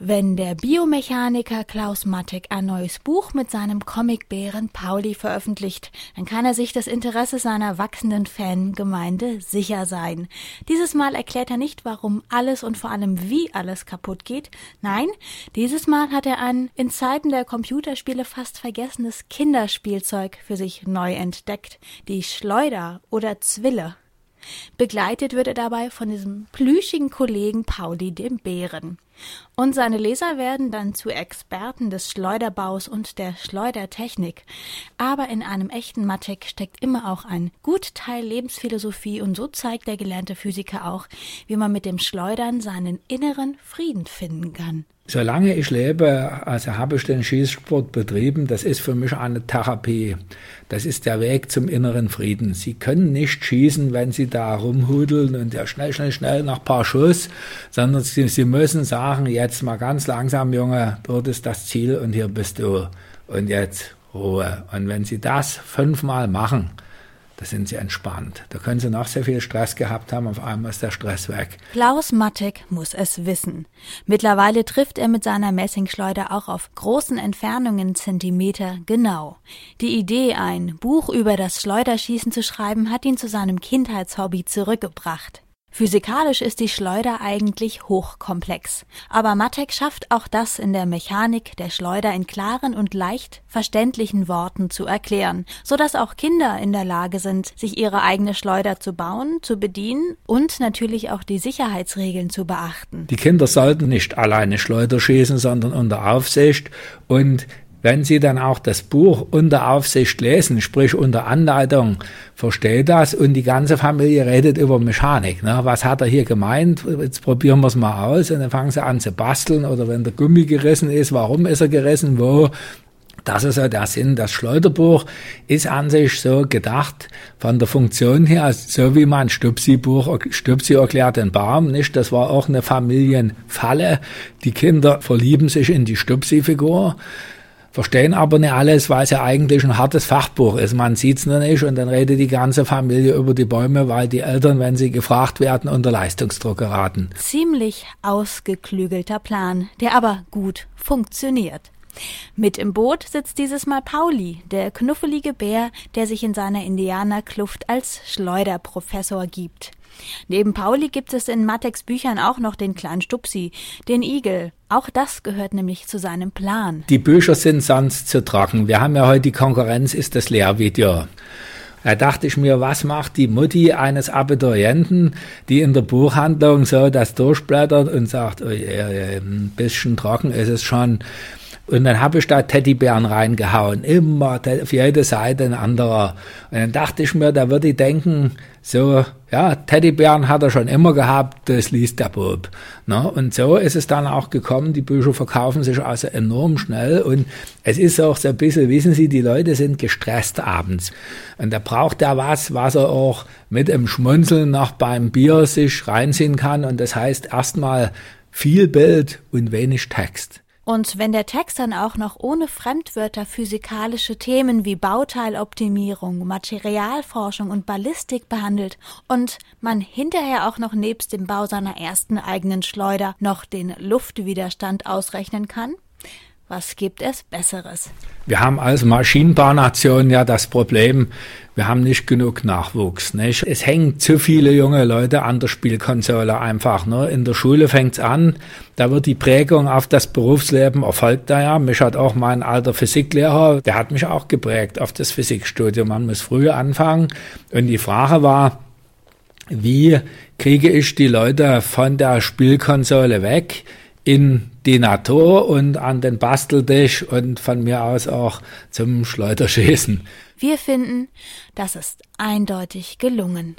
Wenn der Biomechaniker Klaus Mattek ein neues Buch mit seinem Comicbären Pauli veröffentlicht, dann kann er sich des Interesses seiner wachsenden Fangemeinde sicher sein. Dieses Mal erklärt er nicht, warum alles und vor allem wie alles kaputt geht. Nein, dieses Mal hat er ein in Zeiten der Computerspiele fast vergessenes Kinderspielzeug für sich neu entdeckt. Die Schleuder oder Zwille. Begleitet wird er dabei von diesem plüschigen Kollegen Pauli dem Bären. Und seine Leser werden dann zu Experten des Schleuderbaus und der Schleudertechnik. Aber in einem echten Matek steckt immer auch ein gut Teil Lebensphilosophie und so zeigt der gelernte Physiker auch, wie man mit dem Schleudern seinen inneren Frieden finden kann. Solange ich lebe, also habe ich den Schießsport betrieben, das ist für mich eine Therapie. Das ist der Weg zum inneren Frieden. Sie können nicht schießen, wenn Sie da rumhudeln und ja schnell, schnell, schnell nach paar Schuss, sondern Sie, Sie müssen sagen, jetzt mal ganz langsam, Junge, dort ist das Ziel und hier bist du. Und jetzt Ruhe. Und wenn Sie das fünfmal machen, da sind sie entspannt. Da können sie noch sehr viel Stress gehabt haben, auf einmal ist der Stress weg. Klaus Mattek muss es wissen. Mittlerweile trifft er mit seiner Messingschleuder auch auf großen Entfernungen Zentimeter genau. Die Idee, ein Buch über das Schleuderschießen zu schreiben, hat ihn zu seinem Kindheitshobby zurückgebracht. Physikalisch ist die Schleuder eigentlich hochkomplex. Aber Matek schafft auch das in der Mechanik der Schleuder in klaren und leicht verständlichen Worten zu erklären, so dass auch Kinder in der Lage sind, sich ihre eigene Schleuder zu bauen, zu bedienen und natürlich auch die Sicherheitsregeln zu beachten. Die Kinder sollten nicht alleine Schleuder schießen, sondern unter Aufsicht und wenn Sie dann auch das Buch unter Aufsicht lesen, sprich unter Anleitung, versteht das und die ganze Familie redet über Mechanik. Ne? Was hat er hier gemeint? Jetzt probieren wir es mal aus und dann fangen sie an zu basteln oder wenn der Gummi gerissen ist, warum ist er gerissen, wo? Das ist ja der Sinn. Das Schleuderbuch ist an sich so gedacht von der Funktion her, so wie man Stupsi-Buch, Stupsi erklärt den Baum, nicht? Das war auch eine Familienfalle. Die Kinder verlieben sich in die Stupsi-Figur verstehen aber nicht alles, weil es ja eigentlich ein hartes Fachbuch ist. Man sieht es noch nicht und dann redet die ganze Familie über die Bäume, weil die Eltern, wenn sie gefragt werden, unter Leistungsdruck geraten. Ziemlich ausgeklügelter Plan, der aber gut funktioniert. Mit im Boot sitzt dieses Mal Pauli, der knuffelige Bär, der sich in seiner Indianerkluft als Schleuderprofessor gibt. Neben Pauli gibt es in Mateks Büchern auch noch den kleinen Stupsi, den Igel. Auch das gehört nämlich zu seinem Plan. Die Bücher sind sonst zu trocken. Wir haben ja heute die Konkurrenz, ist das Lehrvideo. Da dachte ich mir, was macht die Mutti eines Abiturienten, die in der Buchhandlung so das durchblättert und sagt, oh, ein bisschen trocken ist es schon. Und dann habe ich da Teddybären reingehauen, immer auf jede Seite ein anderer. Und dann dachte ich mir, da würde ich denken, so, ja, Teddybären hat er schon immer gehabt, das liest der Bob. Ne? Und so ist es dann auch gekommen, die Bücher verkaufen sich also enorm schnell und es ist auch so ein bisschen, wissen Sie, die Leute sind gestresst abends. Und da braucht er was, was er auch mit dem Schmunzeln noch beim Bier sich reinziehen kann und das heißt erstmal viel Bild und wenig Text. Und wenn der Text dann auch noch ohne Fremdwörter physikalische Themen wie Bauteiloptimierung, Materialforschung und Ballistik behandelt und man hinterher auch noch nebst dem Bau seiner ersten eigenen Schleuder noch den Luftwiderstand ausrechnen kann, was gibt es Besseres? Wir haben als Maschinenbaunation ja das Problem, wir haben nicht genug Nachwuchs. Nicht? Es hängen zu viele junge Leute an der Spielkonsole einfach. Ne? In der Schule fängt's an, da wird die Prägung auf das Berufsleben erfolgt da ja. Mich hat auch mein alter Physiklehrer, der hat mich auch geprägt auf das Physikstudium. Man muss früher anfangen. Und die Frage war, wie kriege ich die Leute von der Spielkonsole weg in die Natur und an den Basteltisch und von mir aus auch zum Schleuderschießen. Wir finden, das ist eindeutig gelungen.